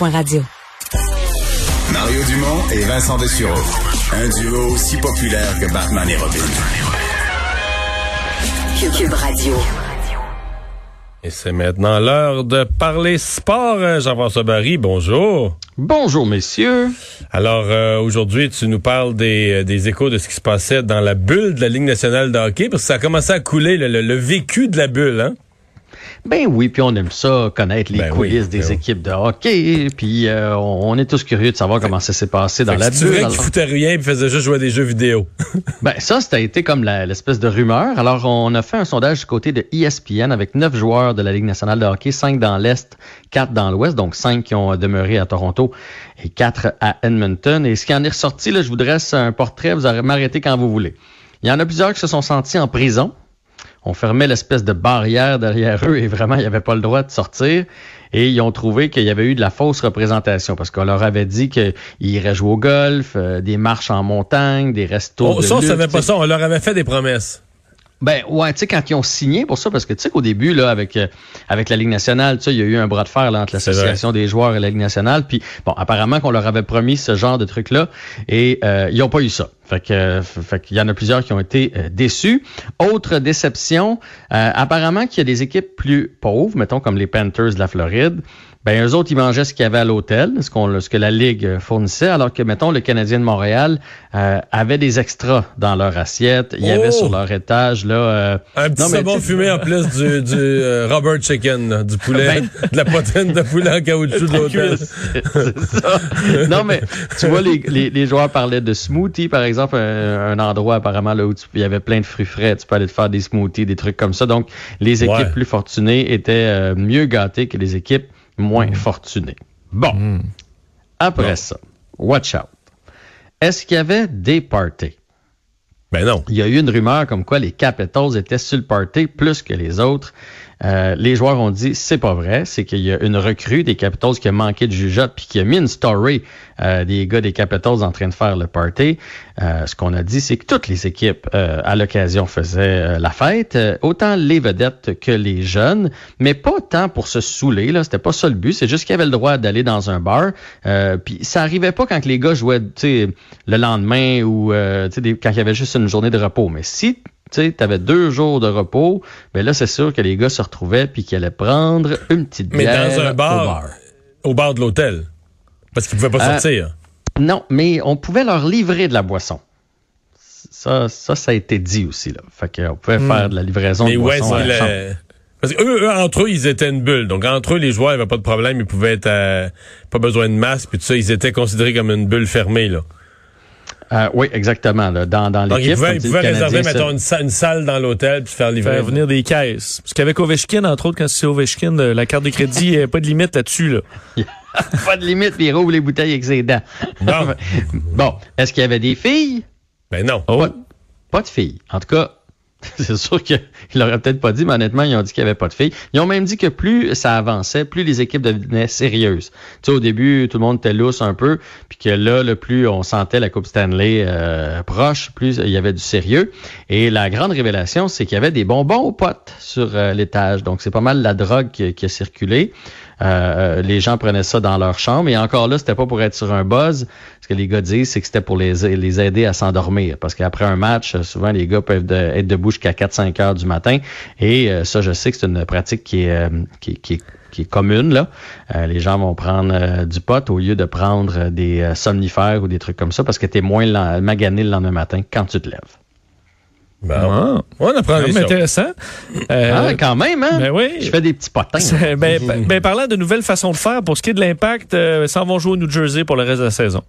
cube.radio. Mario Dumont et Vincent Dessureau. Un duo aussi populaire que Batman et Robin. Cube Radio. Et c'est maintenant l'heure de parler sport. Euh, Jean-François Barry, bonjour. Bonjour, messieurs. Alors, euh, aujourd'hui, tu nous parles des, euh, des, échos de ce qui se passait dans la bulle de la Ligue nationale de hockey, parce que ça a commencé à couler, le, le, le vécu de la bulle, hein? Ben oui, puis on aime ça, connaître les Ben coulisses oui, des ben oui. équipes de hockey, puis euh, on, on est tous curieux de savoir comment ça s'est passé dans Fait la bulle. qu'il foutait rien et faisait juste jouer à des jeux vidéo. Ben ça, été comme l'espèce de rumeur. Alors, on a fait un sondage du côté de ESPN avec neuf joueurs de la Ligue nationale de hockey, cinq dans l'Est, quatre dans l'Ouest, donc cinq qui ont demeuré à Toronto et quatre à Edmonton. Et ce qui en est ressorti, là, je vous dresse un portrait, vous aurez m'arrêter quand vous voulez. Il y en a plusieurs qui se sont sentis en prison. On fermait l'espèce de barrière derrière eux et vraiment, ils n'avaient pas le droit de sortir. Et ils ont trouvé qu'il y avait eu de la fausse représentation parce qu'on leur avait dit qu'ils iraient jouer au golf, euh, des marches en montagne, des restos. De ça, on savait pas ça. On leur avait fait des promesses. Ben ouais, tu sais quand ils ont signé pour ça parce que tu sais qu'au début là avec euh, avec la Ligue nationale, tu sais il y a eu un bras de fer là, entre l'association des joueurs et la Ligue nationale puis bon apparemment qu'on leur avait promis ce genre de truc là et euh, ils ont pas eu ça. Fait que euh, fait qu'il y en a plusieurs qui ont été euh, déçus. Autre déception, euh, apparemment qu'il y a des équipes plus pauvres, mettons comme les Panthers de la Floride. Ben, eux autres, ils mangeaient ce qu'il y avait à l'hôtel, ce, qu'on, ce que la Ligue fournissait, alors que, mettons, le Canadien de Montréal euh, avait des extras dans leur assiette. Il y avait Oh! sur leur étage, là... euh, Un petit non, mais savon fumé en plus du, du euh, Robert Chicken, là, du poulet, Ben- de la poitrine de poulet en caoutchouc de l'hôtel. C'est ça. Non, mais tu vois, les, les, les joueurs parlaient de smoothie, par exemple, un, un endroit apparemment là où tu- il y avait plein de fruits frais. Tu peux aller te faire des smoothies, des trucs comme ça. Donc, les équipes Ouais. plus fortunées étaient euh, mieux gâtées que les équipes moins fortunées. Bon. Après Bon. ça, watch out. Est-ce qu'il y avait des parties? Ben non. Il y a eu une rumeur comme quoi les Capitals étaient sur le party plus que les autres. Euh, les joueurs ont dit c'est pas vrai, c'est qu'il y a une recrue des Capitals qui a manqué de jugeote puis qui a mis une story euh, des gars des Capitals en train de faire le party. Euh, ce qu'on a dit, c'est que toutes les équipes à l'occasion faisaient la fête, autant les vedettes que les jeunes, mais pas tant pour se saouler. Là, c'était pas ça le but. C'est juste qu'ils avaient le droit d'aller dans un bar. Puis ça arrivait pas quand les gars jouaient, le lendemain ou des- quand il y avait juste une journée de repos. Mais si tu avais deux jours de repos, ben là, c'est sûr que les gars se retrouvaient puis qu'ils allaient prendre une petite Mais bière dans un au bar, au bar de l'hôtel. Parce qu'ils pouvaient pas Euh, sortir. Non, mais on pouvait leur livrer de la boisson. Ça, ça, ça a été dit aussi. Là. Fait qu'on pouvait faire de la livraison Hmm. Mais de ouais, boisson à c'est la chambre. Parce que eux, eux, entre eux, ils étaient une bulle. Donc, entre eux, les joueurs n'avaient pas de problème. Ils pouvaient être... euh, pas besoin de masque. Puis tout ça, ils étaient considérés comme une bulle fermée, là. Euh, oui, exactement. Là, dans dans Donc, ils l'équipe. ils pouvaient réserver, mettons, une, sa- une salle dans l'hôtel puis faire livrer. faire venir des caisses. Parce qu'avec Ovechkin, entre autres, quand c'est Ovechkin, euh, la carte de crédit, il n'y a pas de limite là-dessus. Là. Pas de limite, puis il rouvre les bouteilles avec ses dents. Bon. bon, est-ce qu'il y avait des filles? Ben non. Oh. Pas, pas de filles. En tout cas, c'est sûr qu'ils l'auraient peut-être pas dit, mais honnêtement, ils ont dit qu'il n'y avait pas de filles. Ils ont même dit que plus ça avançait, plus les équipes devenaient sérieuses. Tu sais, au début, tout le monde était lousse un peu, puis que là, le plus on sentait la Coupe Stanley euh, proche, plus il y avait du sérieux. Et la grande révélation, c'est qu'il y avait des bonbons aux potes sur euh, l'étage. Donc, c'est pas mal la drogue qui a circulé. Euh, les gens prenaient ça dans leur chambre. Et encore là, c'était pas pour être sur un buzz. Ce que les gars disent, c'est que c'était pour les, les aider à s'endormir. Parce qu'après un match, euh, souvent, les gars peuvent de- être debout jusqu'à 4-5 heures du matin. Et euh, ça, je sais que c'est une pratique qui est, euh, qui, qui commune. Euh, les gens vont prendre euh, du pot au lieu de prendre euh, des euh, somnifères ou des trucs comme ça parce que tu es moins magané le lendemain matin quand tu te lèves. Bon. Ah. On apprend des intéressant. Euh, ah, quand même, hein? ben oui. Je fais des petits potins. ben, ben, ben, parlant de nouvelles façons de faire, pour ce qui est de l'impact, euh, s'en vont jouer au New Jersey pour le reste de la saison.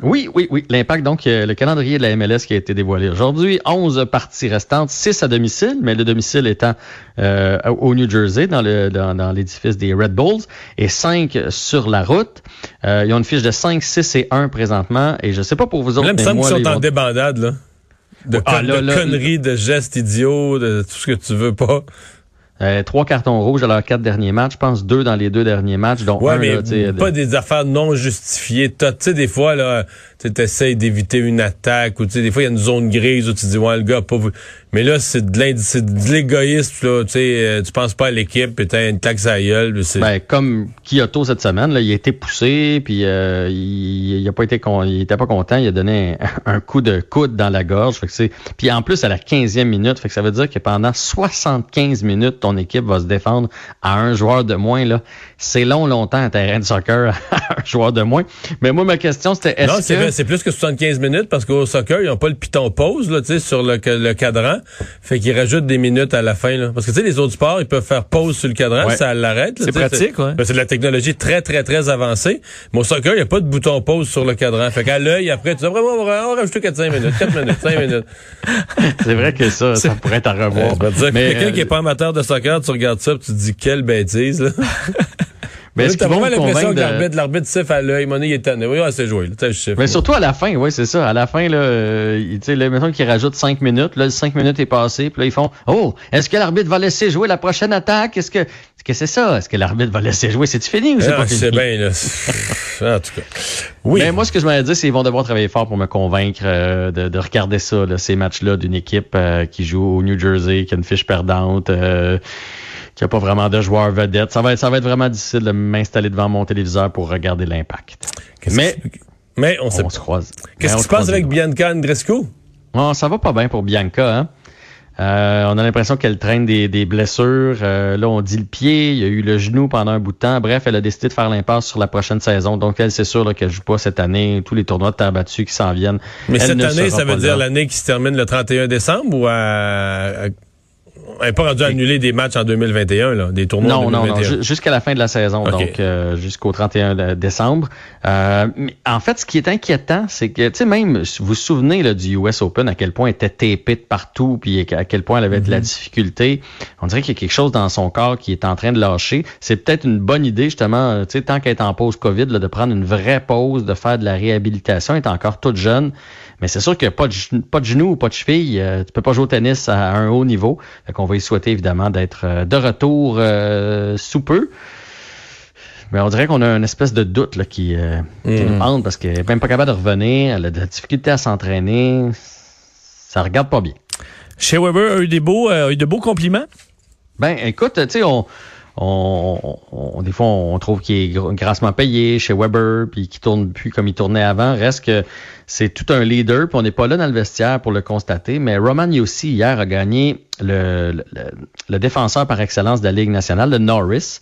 Oui, oui, oui. L'impact, donc, euh, le calendrier de la MLS qui a été dévoilé aujourd'hui. 11 parties restantes, 6 à domicile, mais le domicile étant euh, au New Jersey, dans le dans, dans l'édifice des Red Bulls, et 5 sur la route. Euh, ils ont une fiche de 5, 6 et 1 présentement. Et je sais pas pour vous autres, Là, il me mais semble moi, qu'ils sont ils en vont- débandade, là. De, Ah, con- là, de là, conneries, de gestes idiots, de tout ce que tu veux pas. euh, trois cartons rouges à leurs quatre derniers matchs. Je pense deux dans les deux derniers matchs, dont Ouais, un, mais là, pas de- des affaires non justifiées. Tu sais, des fois, là, tu essaies d'éviter une attaque ou tu sais, des fois il y a une zone grise où tu dis ouais le gars a pas. Mais là c'est de l'indi- c'est de l'égoïsme là, tu sais, euh, tu penses pas à l'équipe, puis t'as une taxe à la gueule, Ben, comme Kyoto cette semaine, là, il a été poussé, puis euh, il, il a pas été con- il était pas content, il a donné un, un coup de coude dans la gorge. Fait que c'est, puis en plus à la 15e minute, fait que ça veut dire que pendant 75 minutes, ton équipe va se défendre à un joueur de moins. Là, c'est long, longtemps un terrain de soccer à un joueur de moins. Mais moi, ma question c'était est-ce que c'est plus que 75 minutes parce qu'au soccer, ils n'ont pas le piton pause là, tu sais, sur le, le cadran. Fait qu'ils rajoutent des minutes à la fin. Là. Parce que tu sais, les autres sports, ils peuvent faire pause sur le cadran, Ouais. ça l'arrête. C'est pratique, ouais. ben, c'est de la technologie très, très, très avancée. Mais au soccer, il n'y a pas de bouton pause sur le cadran. Fait qu'à l'œil, après, tu dis vraiment, on va rajouter 4-5 minutes, 4 minutes, 5 minutes. c'est vrai que ça, ça pourrait être à revoir. Euh, Mais, quelqu'un euh, qui est pas amateur de soccer, tu regardes ça, puis tu te dis quelle bêtise. Là. mais est-ce qu'ils vont l'impression de- l'arbitre, l'arbitre siffle à l'œil. Mon il est tanné. Oui, ouais, c'est joué. Là. Mais surtout à la fin, oui, c'est ça. À la fin, là, euh, sais, là, mettons qu'ils rajoutent cinq minutes. Là, cinq minutes est passé. Puis là, ils font Oh, est-ce que l'arbitre va laisser jouer la prochaine attaque? Est-ce que est-ce que c'est ça? Est-ce que l'arbitre va laisser jouer? C'est-tu fini ou c'est Ah, pas c'est fini? bien, là. en tout cas. Oui. Mais moi, ce que je m'avais dit, c'est qu'ils vont devoir travailler fort pour me convaincre euh, de, de regarder ça, là, ces matchs-là d'une équipe euh, qui joue au New Jersey, qui a une fiche perdante, euh, qui a pas vraiment de joueurs vedettes. Ça va être, ça va être vraiment difficile de m'installer devant mon téléviseur pour regarder l'impact. Mais mais on se croise. Qu'est-ce qui se se passe avec. Bianca Andrescu? Bon, ça va pas bien pour Bianca. Hein? Euh, on a l'impression qu'elle traîne des, des blessures. Euh, là, on dit le pied, il y a eu le genou pendant un bout de temps. Bref, elle a décidé de faire l'impasse sur la prochaine saison. Donc, elle, c'est sûr qu'elle joue pas cette année. Tous les tournois de terre battue qui s'en viennent. Mais elle cette ne année, ça veut dire l'année qui se termine le 31 décembre ou à... à- Elle n'est pas rendue à annuler des matchs en 2021, là, des tournois en Non, non, non, 2021. ju- jusqu'à la fin de la saison, donc euh, jusqu'au 31 de- décembre. Euh, mais en fait, ce qui est inquiétant, c'est que, tu sais, même, vous vous souvenez là, du US Open, à quel point elle était tapée de partout, puis à quel point elle avait de la difficulté. On dirait qu'il y a quelque chose dans son corps qui est en train de lâcher. C'est peut-être une bonne idée, justement, euh, tu sais, tant qu'elle est en pause COVID, là, de prendre une vraie pause, de faire de la réhabilitation. Elle est encore toute jeune. Mais c'est sûr que pas de, pas de genoux ou pas de cheville, euh, tu peux pas jouer au tennis à un haut niveau. Fait qu'on va y souhaiter évidemment d'être euh, de retour euh, sous peu. Mais on dirait qu'on a une espèce de doute là, qui, euh, qui nous hante parce qu'elle est même pas capable de revenir. Elle a de la difficulté à s'entraîner. Ça regarde pas bien. Chez Weber a eu des beaux, euh, a eu de beaux compliments? Ben, écoute, tu sais, on, on, on- des fois, on trouve qu'il est gr- grassement payé chez Weber, puis qu'il tourne plus comme il tournait avant. Reste que c'est tout un leader, puis on n'est pas là dans le vestiaire pour le constater. Mais Roman Yossi, hier, a gagné le, le, défenseur par excellence de la Ligue nationale, le Norris.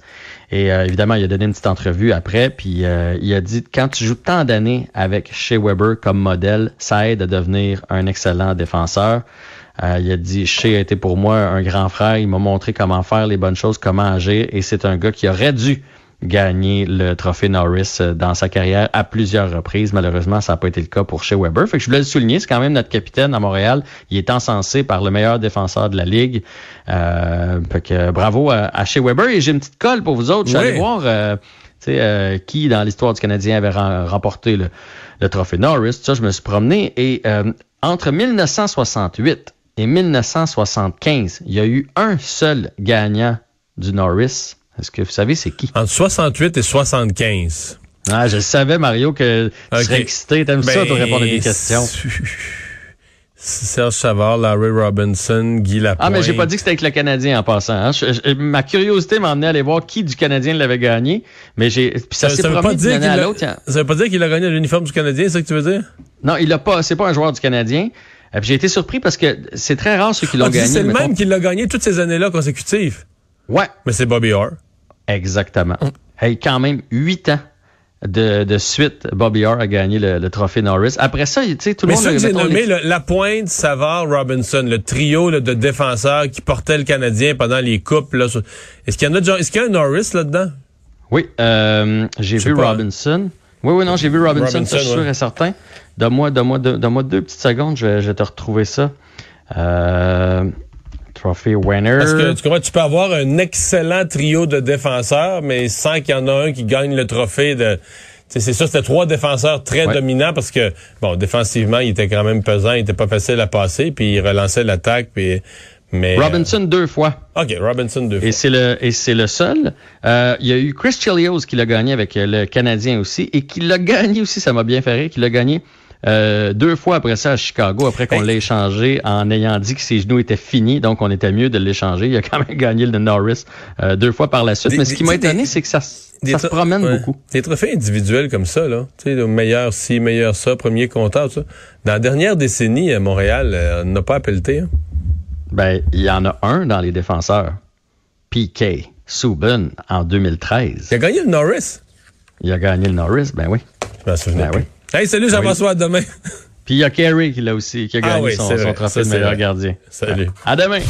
Et euh, évidemment, il a donné une petite entrevue après, puis euh, il a dit quand tu joues tant d'années avec Shea Weber comme modèle, ça aide à devenir un excellent défenseur. Euh, il a dit Shea a été pour moi un grand frère. Il m'a montré comment faire les bonnes choses, comment agir, et c'est un gars qui aurait dû gagner le trophée Norris euh, dans sa carrière à plusieurs reprises. Malheureusement, ça n'a pas été le cas pour Shea Weber. Fait que je voulais le souligner, c'est quand même notre capitaine à Montréal. Il est encensé par le meilleur défenseur de la ligue. Euh, fait que bravo à, à Shea Weber. Et j'ai une petite colle pour vous autres. Je suis Oui. allé voir euh, euh, qui dans l'histoire du Canadien avait rem- remporté le, le trophée Norris. Ça, je me suis promené et euh, entre 1968 et 1975, il y a eu un seul gagnant du Norris. Est-ce que vous savez c'est qui? Entre 68 et 75. Ah, je savais, Mario, que tu Ok. serais excité. T'aimes ça, de répondre à des Ben, questions. Serge Savard, Larry Robinson, Guy Lapointe. Ah, mais j'ai pas dit que c'était avec le Canadien en passant. hein. Je- je- ma curiosité m'a emmené à aller voir qui du Canadien l'avait gagné. Mais j'ai, ça, s'est veut promené pas d'une dire année qu'il à a- l'autre. il y a- ça veut pas dire qu'il a gagné l'uniforme du Canadien, c'est ça que tu veux dire? Non, il a pas. C'est pas un joueur du Canadien. Euh, j'ai été surpris parce que c'est très rare ceux qui l'ont Ah, gagné. c'est le même qui l'a gagné toutes ces années-là consécutives. Ouais, Mais c'est Bobby Orr. exactement. Hey, quand même huit ans de, de suite, Bobby Orr a gagné le, le trophée Norris. Après ça, tu sais, tout le Mais monde. ceux que j'ai nommés, les- le- Lapointe, Savard, Robinson, le trio là, de défenseurs qui portaient le Canadien pendant les coupes. Sur- Est-ce qu'il y en a Est-ce qu'il y a un Norris là-dedans? Oui, euh, j'ai vu pas. Robinson. Oui, oui, non, j'ai vu Robinson, Robinson, ça, je suis sûr ouais. et certain. Donne-moi, donne-moi, deux- donne-moi deux petites secondes, je vais, je vais te retrouver ça. Euh, Trophée winner. Parce que tu comprends, tu peux avoir un excellent trio de défenseurs, mais sans qu'il y en a un qui gagne le trophée de. C'est ça, c'était trois défenseurs très Ouais. dominants parce que, bon, défensivement, il était quand même pesant, il était pas facile à passer, puis il relançait l'attaque, puis. Mais, Robinson deux fois. euh, OK, Robinson deux fois. Et c'est le et c'est le seul. Euh, il y a eu Chris Chelios qui l'a gagné avec euh, le Canadien aussi et qui l'a gagné aussi, ça m'a bien fait rire, qui l'a gagné Euh, deux fois après ça à Chicago, après qu'on Hey. l'ait échangé en ayant dit que ses genoux étaient finis, donc on était mieux de l'échanger. Il a quand même gagné le Norris euh, deux fois par la suite. Des- Mais ce qui m'a étonné, c'est que ça, ça se promène ouais. beaucoup. Des trophées individuels comme ça, là. Tu sais, le meilleur ci, meilleur ça, premier comptable, ça. Dans la dernière décennie, à Montréal, euh, on n'a pas appelé. Hein. Ben, il y en a un dans les défenseurs. PK Subban en 2013. Il a gagné le Norris. Il a gagné le Norris, ben oui. Je Ben oui. Hey, salut Jean-François, à demain. Puis il y a Kerry qui l'a aussi, qui a Ah gagné oui, son, son trophée de meilleur vrai. gardien. Salut. À demain.